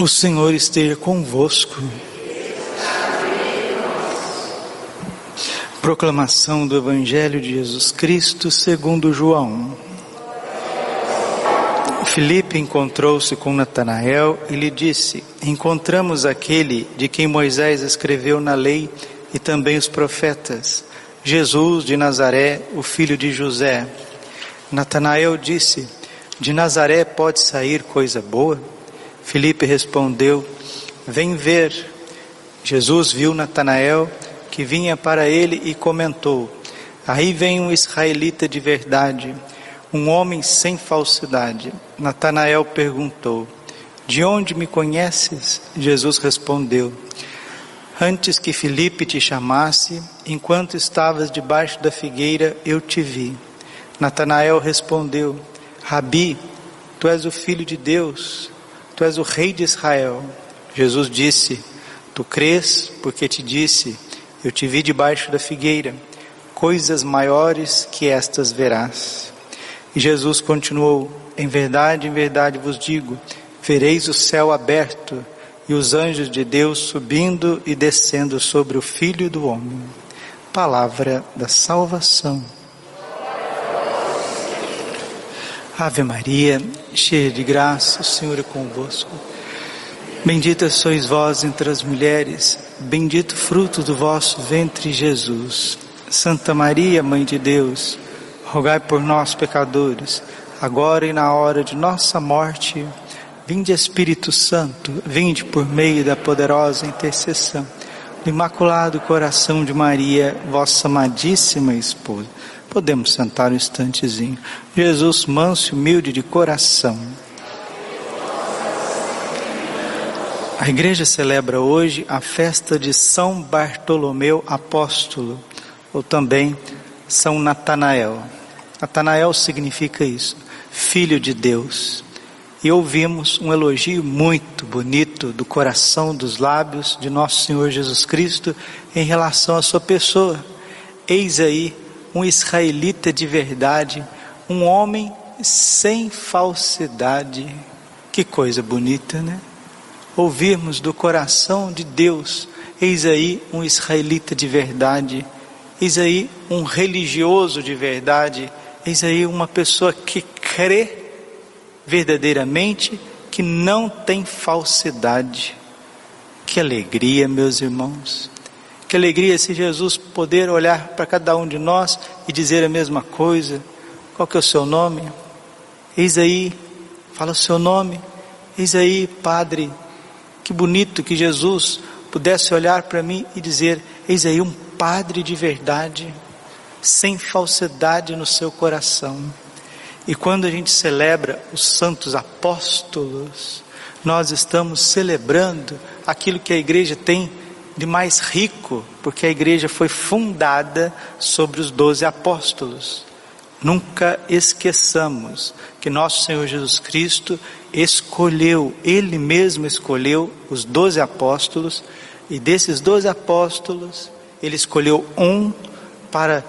O Senhor esteja convosco. Proclamação do Evangelho de Jesus Cristo segundo João. Filipe encontrou-se com Natanael e lhe disse: Encontramos aquele de quem Moisés escreveu na lei e também os profetas, Jesus de Nazaré, o filho de José. Natanael disse: De Nazaré pode sair coisa boa? Filipe respondeu: Vem ver. Jesus viu Natanael que vinha para ele e comentou: Aí vem um israelita de verdade, um homem sem falsidade. Natanael perguntou: De onde me conheces? Jesus respondeu: Antes que Filipe te chamasse, enquanto estavas debaixo da figueira, eu te vi. Natanael respondeu: Rabi, tu és o filho de Deus Tu és o rei de Israel. Jesus disse: Tu crês porque te disse: Eu te vi debaixo da figueira. Coisas maiores que estas verás. E Jesus continuou: Em verdade, em verdade vos digo: vereis o céu aberto e os anjos de Deus subindo e descendo sobre o Filho do Homem. Palavra da salvação. Ave Maria, cheia de graça, o Senhor é convosco. Bendita sois vós entre as mulheres, bendito fruto do vosso ventre, Jesus. Santa Maria, Mãe de Deus, rogai por nós, pecadores, agora e na hora de nossa morte. Vinde, Espírito Santo, vinde por meio da poderosa intercessão do Imaculado Coração de Maria, vossa amadíssima esposa Podemos sentar um instantezinho. Jesus, manso e humilde de coração. A igreja celebra hoje a festa de São Bartolomeu Apóstolo, ou também São Natanael. Natanael significa isso, filho de Deus. E ouvimos um elogio muito bonito do coração, dos lábios de nosso Senhor Jesus Cristo em relação à sua pessoa. Eis aí um israelita de verdade, um homem sem falsidade. Que coisa bonita, né? Ouvirmos do coração de Deus, eis aí um israelita de verdade, eis aí um religioso de verdade, eis aí uma pessoa que crê verdadeiramente, que não tem falsidade. Que alegria, meus irmãos. Que alegria se Jesus poder olhar para cada um de nós e dizer a mesma coisa. Qual que é o seu nome? Eis aí, fala o seu nome. Eis aí, Padre. Que bonito que Jesus pudesse olhar para mim e dizer: Eis aí um Padre de verdade, sem falsidade no seu coração. E quando a gente celebra os santos apóstolos, nós estamos celebrando aquilo que a igreja tem de mais rico, porque a igreja foi fundada sobre os doze apóstolos. Nunca esqueçamos que nosso Senhor Jesus Cristo escolheu, Ele mesmo escolheu os doze apóstolos, e desses doze apóstolos, Ele escolheu um para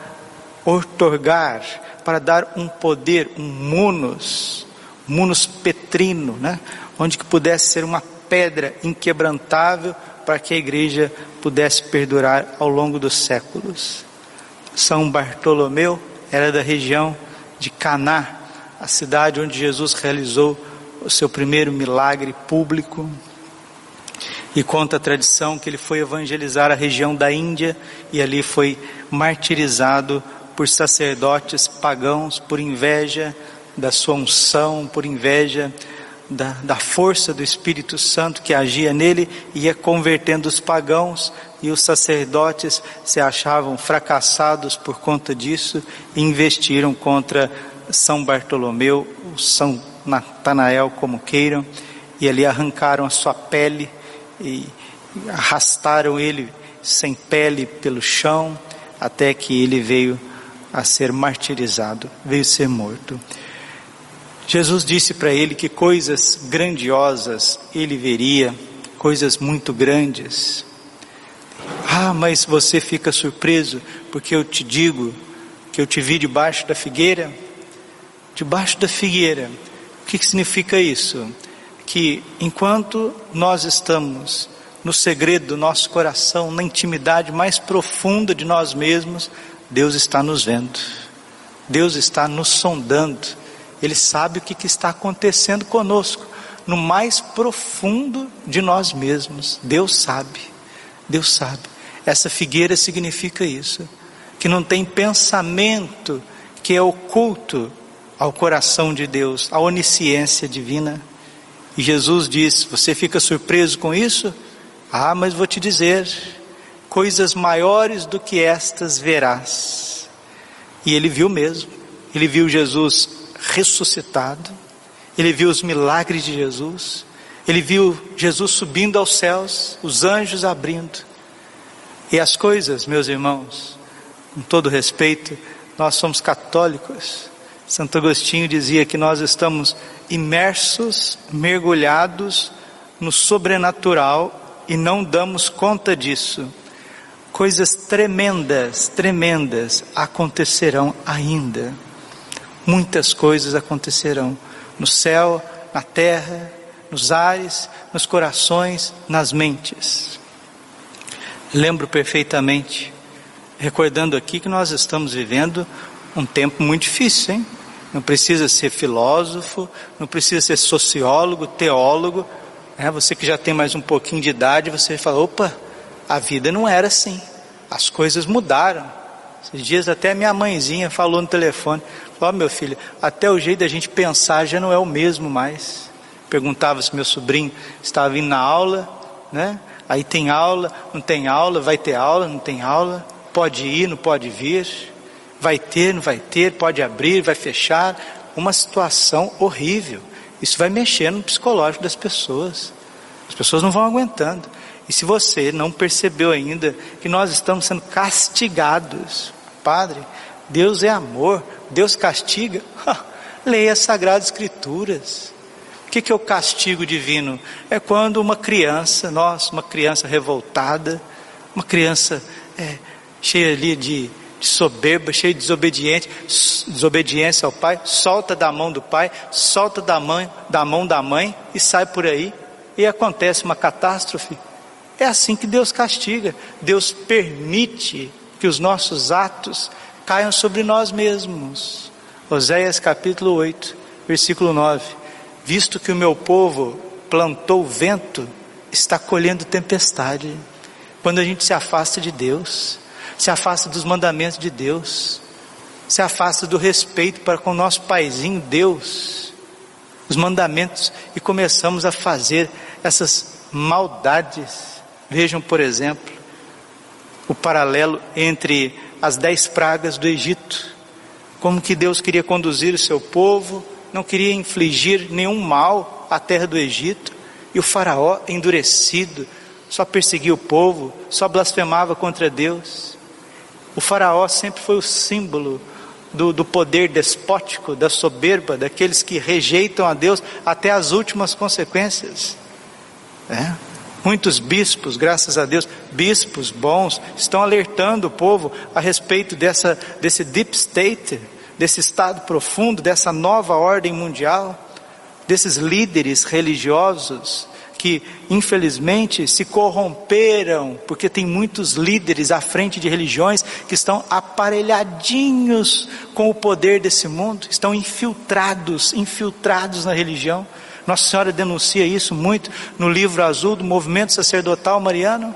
otorgar, para dar um poder, um munus, munus petrino, né? onde que pudesse ser uma pedra inquebrantável para que a igreja pudesse perdurar ao longo dos séculos. São Bartolomeu era da região de Caná, a cidade onde Jesus realizou o seu primeiro milagre público. E conta a tradição que ele foi evangelizar a região da Índia e ali foi martirizado por sacerdotes pagãos por inveja da sua unção, por inveja da, da força do Espírito Santo que agia nele, ia convertendo os pagãos e os sacerdotes se achavam fracassados por conta disso e investiram contra São Bartolomeu, São Natanael, como queiram, e ali arrancaram a sua pele e arrastaram ele sem pele pelo chão, até que ele veio a ser martirizado, veio ser morto. Jesus disse para ele que coisas grandiosas ele veria, coisas muito grandes. Ah, mas você fica surpreso porque eu te digo que eu te vi debaixo da figueira? Debaixo da figueira. O que, que significa isso? que enquanto nós estamos no segredo do nosso coração, na intimidade mais profunda de nós mesmos, Deus está nos vendo, Deus está nos sondando, Ele sabe o que, está acontecendo conosco, no mais profundo de nós mesmos. Deus sabe, Deus sabe. Essa figueira significa isso, que não tem pensamento que é oculto ao coração de Deus, à onisciência divina. E Jesus diz: Você fica surpreso com isso? Ah, mas vou te dizer: coisas maiores do que estas verás. E ele viu mesmo, ele viu Jesus ressuscitado, ele viu os milagres de Jesus, ele viu Jesus subindo aos céus, os anjos abrindo. E as coisas, meus irmãos, com todo respeito, nós somos católicos, Santo Agostinho dizia que nós estamos imersos, mergulhados no sobrenatural e não damos conta disso. Coisas tremendas, tremendas acontecerão ainda. Muitas coisas acontecerão no céu, na terra, nos ares, nos corações, nas mentes. Lembro perfeitamente, recordando aqui que nós estamos vivendo um tempo muito difícil, hein? não precisa ser filósofo, não precisa ser sociólogo, teólogo. Né? Você que já tem mais um pouquinho de idade, você fala: opa, a vida não era assim, as coisas mudaram. Esses dias até minha mãezinha falou no telefone: Ó oh, meu filho, até o jeito da gente pensar já não é o mesmo mais. Perguntava se meu sobrinho estava indo na aula, né? Aí tem aula, não tem aula, vai ter aula, não tem aula, pode ir, não pode vir vai ter, não vai ter, pode abrir, vai fechar, uma situação horrível. Isso vai mexer no psicológico das pessoas. As pessoas não vão aguentando. E se você não percebeu ainda que nós estamos sendo castigados, Padre, Deus é amor, Deus castiga, leia as Sagradas Escrituras. O que, que é o castigo divino? É quando uma criança, nós, uma criança revoltada, uma criança é, cheia ali de de soberba, cheio de desobediente, desobediência ao pai, solta da mão do pai, solta da mãe, da mão da mãe e sai por aí e acontece uma catástrofe. É assim que Deus castiga. Deus permite que os nossos atos caiam sobre nós mesmos. Oséias capítulo 8, versículo 9. Visto que o meu povo plantou vento, está colhendo tempestade. Quando a gente se afasta de Deus, se afasta dos mandamentos de Deus, se afasta do respeito para com o nosso paizinho Deus, os mandamentos, e começamos a fazer essas maldades. Vejam, por exemplo, o paralelo entre as dez pragas do Egito, como que Deus queria conduzir o seu povo, não queria infligir nenhum mal à terra do Egito, e o faraó endurecido, só perseguia o povo, só blasfemava contra Deus. O Faraó sempre foi o símbolo do, do, poder despótico, da soberba, daqueles que rejeitam a Deus até as últimas consequências. É. Muitos bispos, graças a Deus, bispos bons, estão alertando o povo a respeito dessa, desse deep state, desse estado profundo, dessa nova ordem mundial, desses líderes religiosos que infelizmente se corromperam, porque tem muitos líderes à frente de religiões que estão aparelhadinhos com o poder desse mundo, estão infiltrados, infiltrados na religião. Nossa Senhora denuncia isso muito no livro azul do movimento sacerdotal mariano.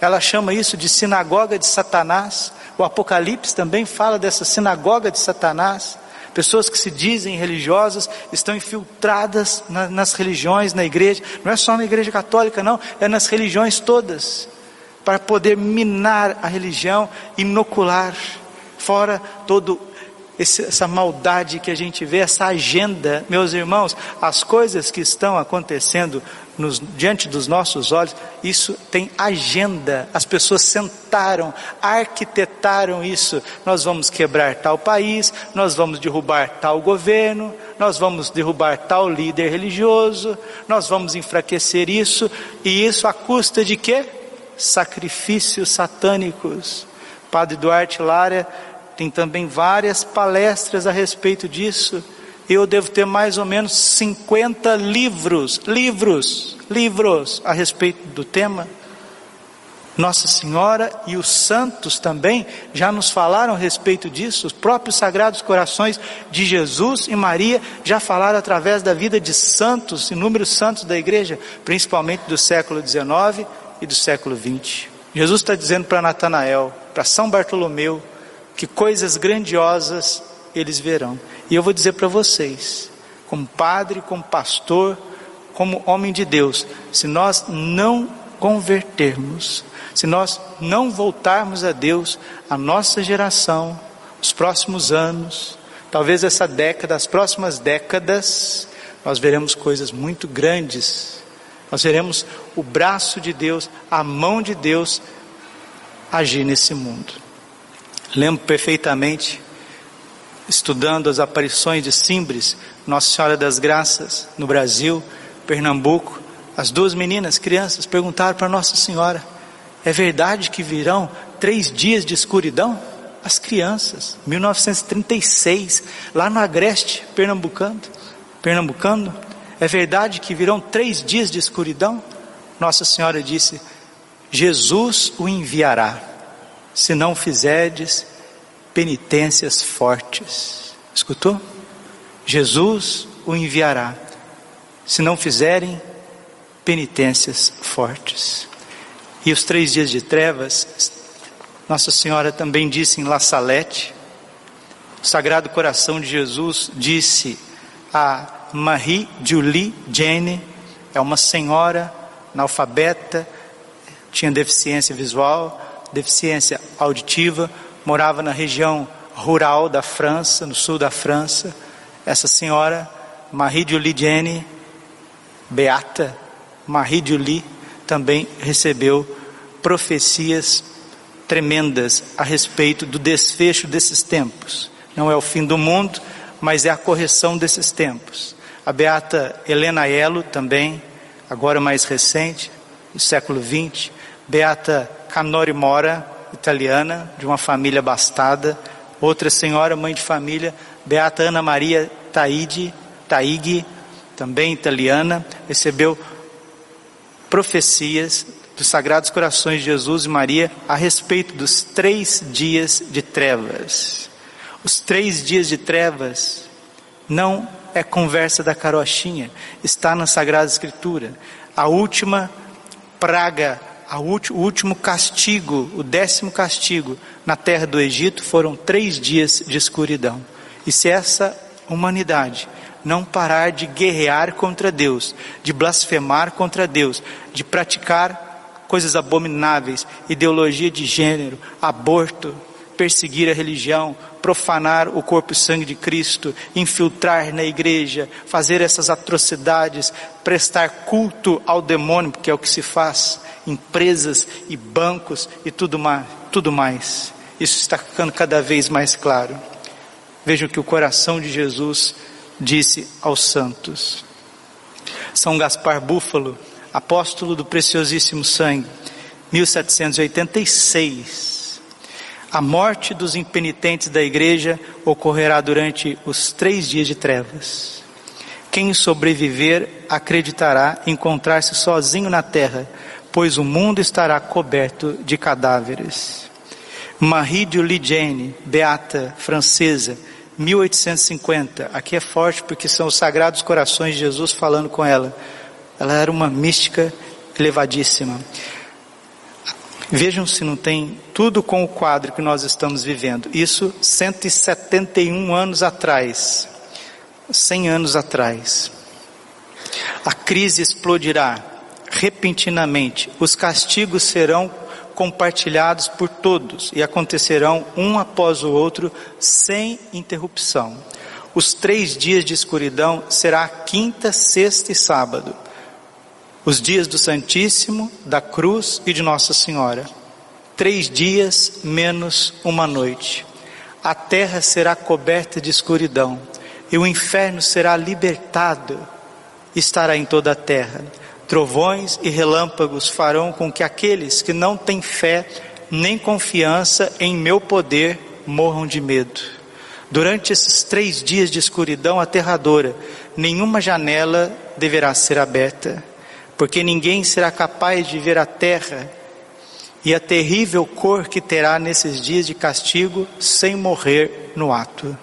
Ela chama isso de sinagoga de Satanás. O Apocalipse também fala dessa sinagoga de Satanás. Pessoas que se dizem religiosas estão infiltradas na, nas religiões, na igreja. Não é só na igreja católica, não, é nas religiões todas. Para poder minar a religião, inocular, fora todo essa maldade que a gente vê, essa agenda, meus irmãos, as coisas que estão acontecendo nos, diante dos nossos olhos, isso tem agenda. As pessoas sentaram, arquitetaram isso. Nós vamos quebrar tal país, nós vamos derrubar tal governo, nós vamos derrubar tal líder religioso, nós vamos enfraquecer isso, e isso à custa de quê? Sacrifícios satânicos. Padre Duarte Lara tem também várias palestras a respeito disso eu devo ter mais ou menos 50 livros, livros, livros a respeito do tema. Nossa Senhora e os santos também já nos falaram a respeito disso. Os próprios Sagrados Corações de Jesus e Maria já falaram através da vida de santos, inúmeros santos da igreja, principalmente do século XIX e do século XX. Jesus está dizendo para Natanael, para São Bartolomeu, que coisas grandiosas eles verão. E eu vou dizer para vocês, como padre, como pastor, como homem de Deus, se nós não convertermos, se nós não voltarmos a Deus, a nossa geração, os próximos anos, talvez essa década, as próximas décadas, nós veremos coisas muito grandes. Nós veremos o braço de Deus, a mão de Deus agir nesse mundo. Lembro perfeitamente, estudando as aparições de Simbres, Nossa Senhora das Graças, no Brasil, Pernambuco, as duas meninas, crianças, perguntaram para Nossa Senhora: é verdade que virão três dias de escuridão? As crianças, 1936, lá no Agreste, Pernambucano, Pernambucano, é verdade que virão três dias de escuridão? Nossa Senhora disse: Jesus o enviará, se não fizerdes penitências fortes. Escutou? Jesus o enviará, se não fizerem penitências fortes. E os três dias de trevas, Nossa Senhora também disse em La Salette, o Sagrado Coração de Jesus disse a Marie Julie Jane, é uma senhora analfabeta, tinha deficiência visual, deficiência auditiva, morava na região rural da França, no sul da França. Essa senhora, Marie Julie Jane, beata Marie Julie, também recebeu profecias tremendas a respeito do desfecho desses tempos. Não é o fim do mundo, mas é a correção desses tempos. A beata Helena Elo também, agora mais recente, do século XX, beata Canori Mora, italiana, de uma família bastada, outra senhora, mãe de família, beata Ana Maria Taide, Taigui, também italiana, recebeu profecias dos Sagrados Corações de Jesus e Maria a respeito dos três dias de trevas. Os três dias de trevas não é conversa da carochinha, está na Sagrada Escritura. A última praga, o último castigo, o décimo castigo na terra do Egito foram três dias de escuridão. E se essa humanidade não parar de guerrear contra Deus, de blasfemar contra Deus, de praticar coisas abomináveis, ideologia de gênero, aborto, perseguir a religião, profanar o corpo e sangue de Cristo, infiltrar na igreja, fazer essas atrocidades, prestar culto ao demônio, porque é o que se faz, empresas e bancos e tudo mais, tudo mais. Isso está ficando cada vez mais claro. Vejam que o coração de Jesus disse aos santos. São Gaspar Búfalo, apóstolo do preciosíssimo sangue, 1786. A morte dos impenitentes da igreja ocorrerá durante os três dias de trevas. Quem sobreviver acreditará encontrar-se sozinho na terra, pois o mundo estará coberto de cadáveres. Marie de Ligene, beata francesa, 1850. Aqui é forte porque são os Sagrados Corações de Jesus falando com ela. Ela era uma mística elevadíssima. Vejam se não tem tudo com o quadro que nós estamos vivendo. Isso 171 anos atrás. 100 anos atrás. A crise explodirá repentinamente. Os castigos serão compartilhados por todos e acontecerão um após o outro sem interrupção. Os três dias de escuridão será quinta, sexta e sábado. Os dias do Santíssimo, da Cruz e de Nossa Senhora. Três dias menos uma noite. A terra será coberta de escuridão e o inferno será libertado. Estará em toda a terra Trovões e relâmpagos farão com que aqueles que não têm fé nem confiança em meu poder morram de medo. Durante esses três dias de escuridão aterradora, nenhuma janela deverá ser aberta, porque ninguém será capaz de ver a terra e a terrível cor que terá nesses dias de castigo sem morrer no ato.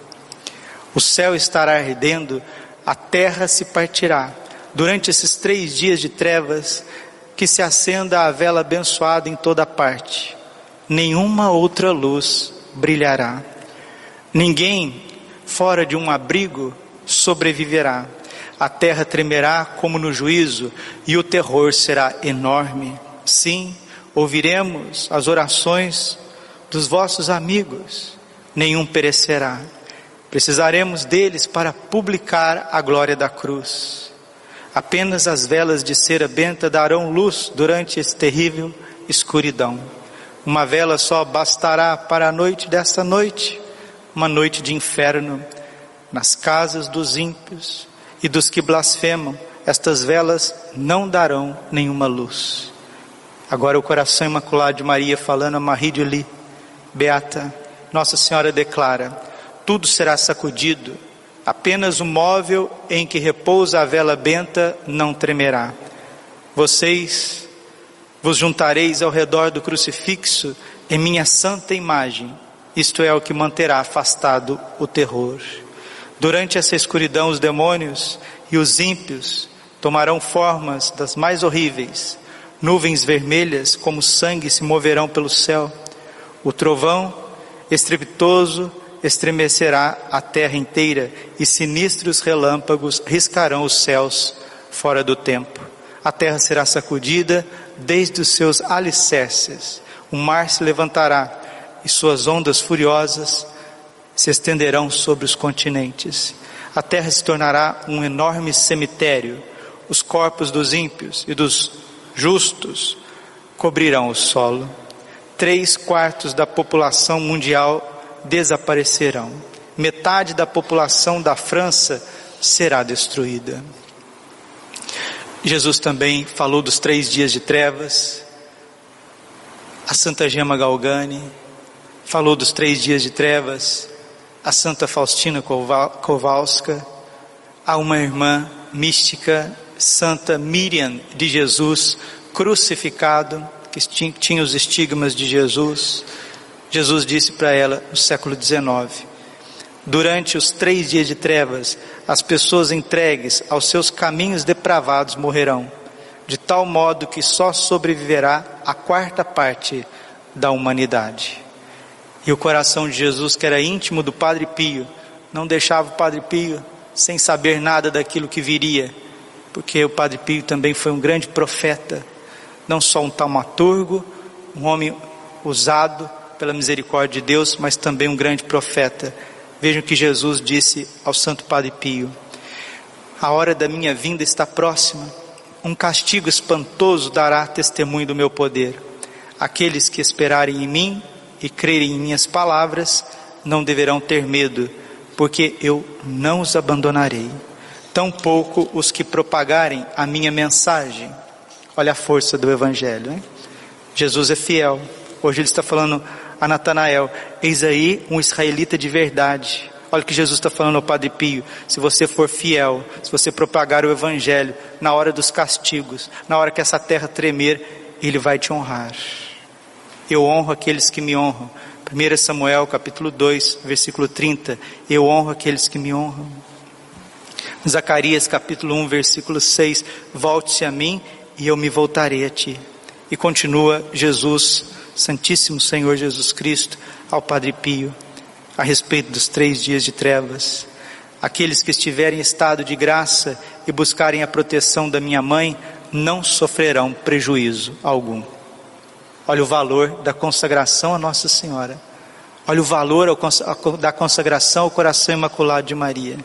O céu estará ardendo, a terra se partirá. Durante esses três dias de trevas, que se acenda a vela abençoada em toda parte. Nenhuma outra luz brilhará. Ninguém fora de um abrigo sobreviverá. A terra tremerá como no juízo e o terror será enorme. Sim, ouviremos as orações dos vossos amigos, nenhum perecerá. Precisaremos deles para publicar a glória da cruz. Apenas as velas de cera benta darão luz durante esse terrível escuridão. Uma vela só bastará para a noite desta noite, uma noite de inferno. Nas casas dos ímpios e dos que blasfemam, estas velas não darão nenhuma luz. Agora o coração imaculado de Maria falando a Marie de Lis, Beata, Nossa Senhora declara: tudo será sacudido, apenas o móvel em que repousa a vela benta não tremerá. Vocês vos juntareis ao redor do crucifixo em minha santa imagem, isto é o que manterá afastado o terror. Durante essa escuridão, os demônios e os ímpios tomarão formas das mais horríveis. Nuvens vermelhas como sangue se moverão pelo céu. O trovão estrepitoso estremecerá a terra inteira e sinistros relâmpagos riscarão os céus fora do tempo. A terra será sacudida desde os seus alicerces. O mar se levantará e suas ondas furiosas se estenderão sobre os continentes. A terra se tornará um enorme cemitério. Os corpos dos ímpios e dos justos cobrirão o solo. Três quartos da população mundial desaparecerão. Metade da população da França será destruída. Jesus também falou dos três dias de trevas. A Santa Gema Galgani falou dos três dias de trevas. A Santa Faustina Kowalska. Há uma irmã mística, Santa Miriam de Jesus, crucificado, que tinha os estigmas de Jesus. Jesus disse para ela no século XIX: Durante os três dias de trevas, as pessoas entregues aos seus caminhos depravados morrerão, de tal modo que só sobreviverá a quarta parte da humanidade. E o coração de Jesus, que era íntimo do Padre Pio, não deixava o Padre Pio sem saber nada daquilo que viria, porque o Padre Pio também foi um grande profeta, não só um taumaturgo, um homem usado pela misericórdia de Deus, mas também um grande profeta. Vejam que Jesus disse ao Santo Padre Pio: A hora da minha vinda está próxima. Um castigo espantoso dará testemunho do meu poder. Aqueles que esperarem em mim e crerem em minhas palavras não deverão ter medo, porque eu não os abandonarei. Tampouco os que propagarem a minha mensagem. Olha a força do Evangelho. Hein? Jesus é fiel. Hoje ele está falando a Natanael: Eis aí um israelita de verdade. Olha o que Jesus está falando ao Padre Pio. Se você for fiel, se você propagar o Evangelho na hora dos castigos, na hora que essa terra tremer, Ele vai te honrar. Eu honro aqueles que me honram. 1 Samuel capítulo 2, versículo 30. Eu honro aqueles que me honram. Zacarias capítulo 1, versículo 6. Volte-se a mim e eu me voltarei a ti. E continua Jesus Santíssimo Senhor Jesus Cristo, ao Padre Pio, a respeito dos três dias de trevas. Aqueles que estiverem em estado de graça e buscarem a proteção da minha mãe, não sofrerão prejuízo algum. Olha o valor da consagração a Nossa Senhora. Olha o valor da consagração ao coração imaculado de Maria.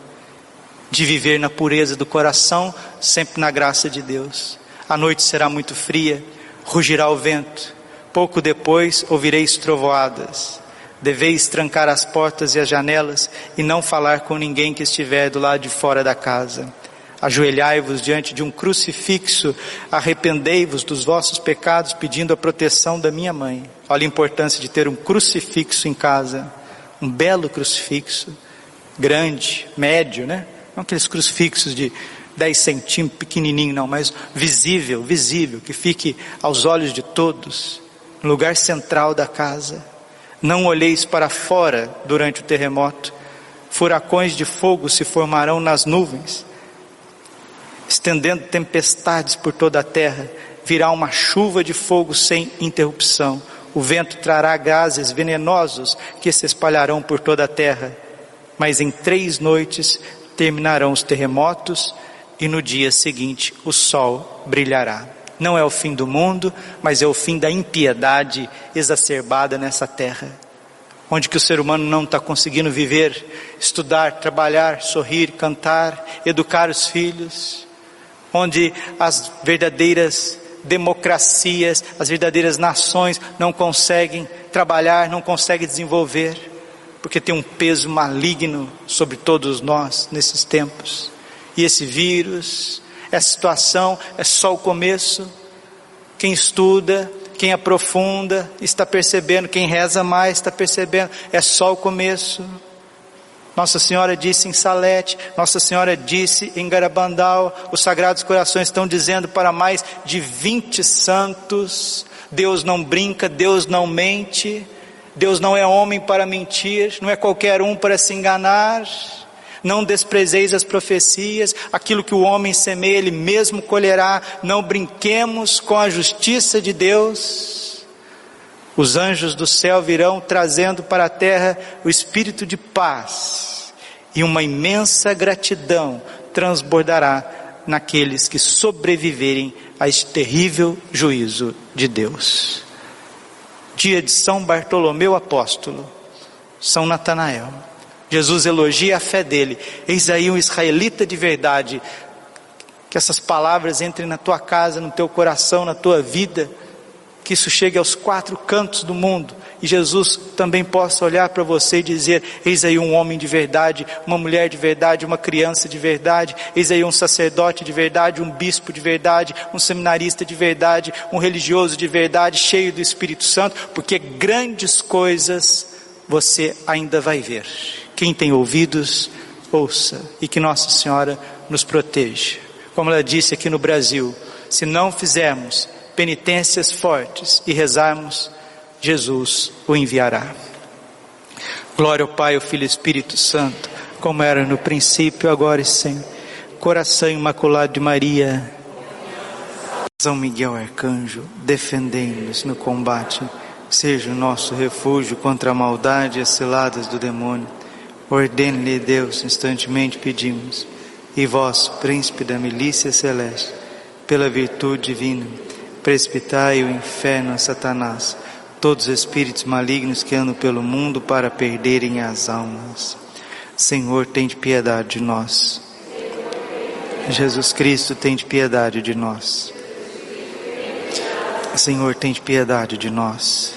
De viver na pureza do coração, sempre na graça de Deus. A noite será muito fria, rugirá o vento, Pouco depois ouvireis trovoadas. Deveis trancar as portas e as janelas e não falar com ninguém que estiver do lado de fora da casa. Ajoelhai-vos diante de um crucifixo, arrependei-vos dos vossos pecados, pedindo a proteção da minha mãe. Olha a importância de ter um crucifixo em casa, um belo crucifixo. grande, médio, né? Não aqueles crucifixos de 10 centímetros, pequenininho, não, mas visível, visível, que fique aos olhos de todos, no lugar central da casa. Não olheis para fora durante o terremoto, furacões de fogo se formarão nas nuvens, estendendo tempestades por toda a terra, virá uma chuva de fogo sem interrupção. O vento trará gases venenosos que se espalharão por toda a terra. Mas em três noites terminarão os terremotos e no dia seguinte o sol brilhará. Não é o fim do mundo, mas é o fim da impiedade exacerbada nessa terra, onde que o ser humano não está conseguindo viver, estudar, trabalhar, sorrir, cantar, educar os filhos, onde as verdadeiras democracias, as verdadeiras nações não conseguem trabalhar, não conseguem desenvolver, porque tem um peso maligno sobre todos nós nesses tempos. E esse vírus, essa situação é só o começo. Quem estuda, quem aprofunda, está percebendo, quem reza mais está percebendo, é só o começo. Nossa Senhora disse em Salete, Nossa Senhora disse em Garabandal, os Sagrados Corações estão dizendo para mais de 20 santos: Deus não brinca, Deus não mente, Deus não é homem para mentir, não é qualquer um para se enganar. Não desprezeis as profecias, aquilo que o homem semeia, ele mesmo colherá. Não brinquemos com a justiça de Deus. Os anjos do céu virão trazendo para a terra o espírito de paz, e uma imensa gratidão transbordará naqueles que sobreviverem a este terrível juízo de Deus. Dia de São Bartolomeu Apóstolo, São Natanael. Jesus elogia a fé dele. Eis aí um israelita de verdade. Que essas palavras entrem na tua casa, no teu coração, na tua vida. Que isso chegue aos quatro cantos do mundo. E Jesus também possa olhar para você e dizer: Eis aí um homem de verdade, uma mulher de verdade, uma criança de verdade. Eis aí um sacerdote de verdade, um bispo de verdade, um seminarista de verdade, um religioso de verdade, cheio do Espírito Santo. Porque grandes coisas você ainda vai ver. Quem tem ouvidos, ouça e que Nossa Senhora nos proteja. Como ela disse aqui no Brasil, se não fizermos penitências fortes e rezarmos, Jesus o enviará. Glória ao Pai, ao Filho e ao Espírito Santo, como era no princípio, agora e sempre. Coração imaculado de Maria, São Miguel Arcanjo, defendei-nos no combate, seja o nosso refúgio contra a maldade e as ciladas do demônio. Ordene-lhe Deus, instantemente pedimos, e vós, príncipe da milícia celeste, pela virtude divina, precipitai o inferno a Satanás, todos os espíritos malignos que andam pelo mundo para perderem as almas. Senhor, tem de piedade de nós. Jesus Cristo, tem de piedade de nós. Senhor, tem de piedade de nós.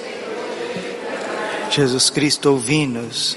Jesus Cristo, ouvi-nos.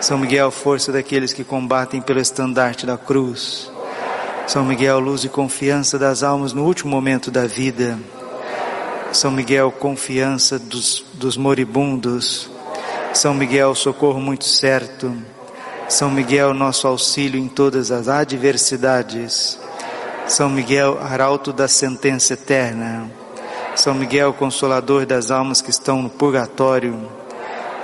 São Miguel, força daqueles que combatem pelo estandarte da cruz. São Miguel, luz e confiança das almas no último momento da vida. São Miguel, confiança dos, dos moribundos. São Miguel, socorro muito certo. São Miguel, nosso auxílio em todas as adversidades. São Miguel, arauto da sentença eterna. São Miguel, consolador das almas que estão no purgatório.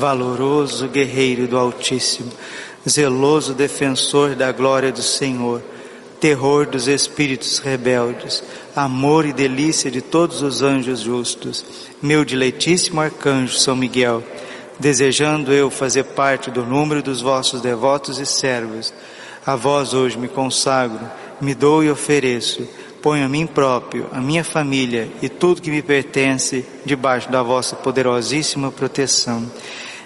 valoroso guerreiro do Altíssimo, zeloso defensor da glória do Senhor, terror dos espíritos rebeldes, amor e delícia de todos os anjos justos, meu diletíssimo arcanjo São Miguel, desejando eu fazer parte do número dos vossos devotos e servos, a vós hoje me consagro, me dou e ofereço, ponho a mim próprio, a minha família e tudo que me pertence debaixo da vossa poderosíssima proteção.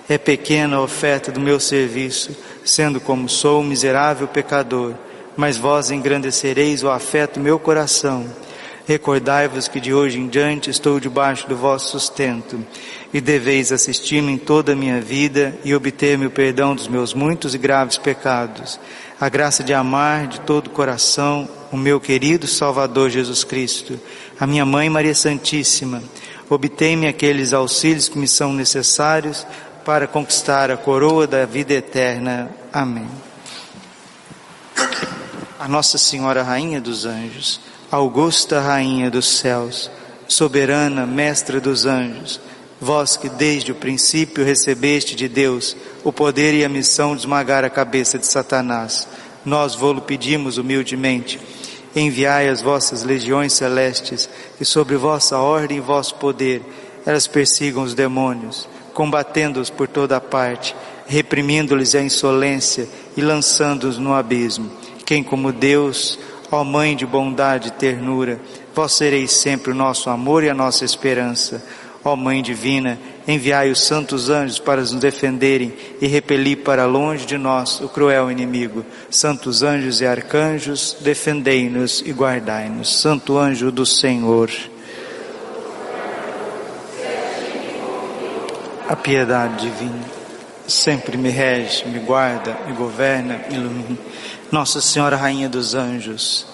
É pequena a oferta do meu serviço, sendo como sou um miserável pecador, mas vós engrandecereis o afeto do meu coração. Recordai-vos que de hoje em diante estou debaixo do vosso sustento, e deveis assistir-me em toda a minha vida e obter-me o perdão dos meus muitos e graves pecados, a graça de amar de todo o coração o meu querido Salvador Jesus Cristo, a minha Mãe Maria Santíssima, obtém-me aqueles auxílios que me são necessários para conquistar a coroa da vida eterna. Amém. A Nossa Senhora Rainha dos Anjos, Augusta Rainha dos Céus, soberana Mestra dos Anjos, vós que desde o princípio recebeste de Deus o poder e a missão de esmagar a cabeça de Satanás, nós vô-lo pedimos humildemente. Enviai as vossas legiões celestes, que sobre vossa ordem e vosso poder elas persigam os demônios combatendo-os por toda parte, reprimindo-lhes a insolência e lançando-os no abismo. Quem como Deus, ó Mãe de bondade e ternura, vós sereis sempre o nosso amor e a nossa esperança. Ó Mãe divina, enviai os santos anjos para nos defenderem e repelir para longe de nós o cruel inimigo. Santos anjos e arcanjos, defendei-nos e guardai-nos. Santo anjo do Senhor. A piedade divina sempre me rege, me guarda, me governa, ilumina. Nossa Senhora Rainha dos Anjos,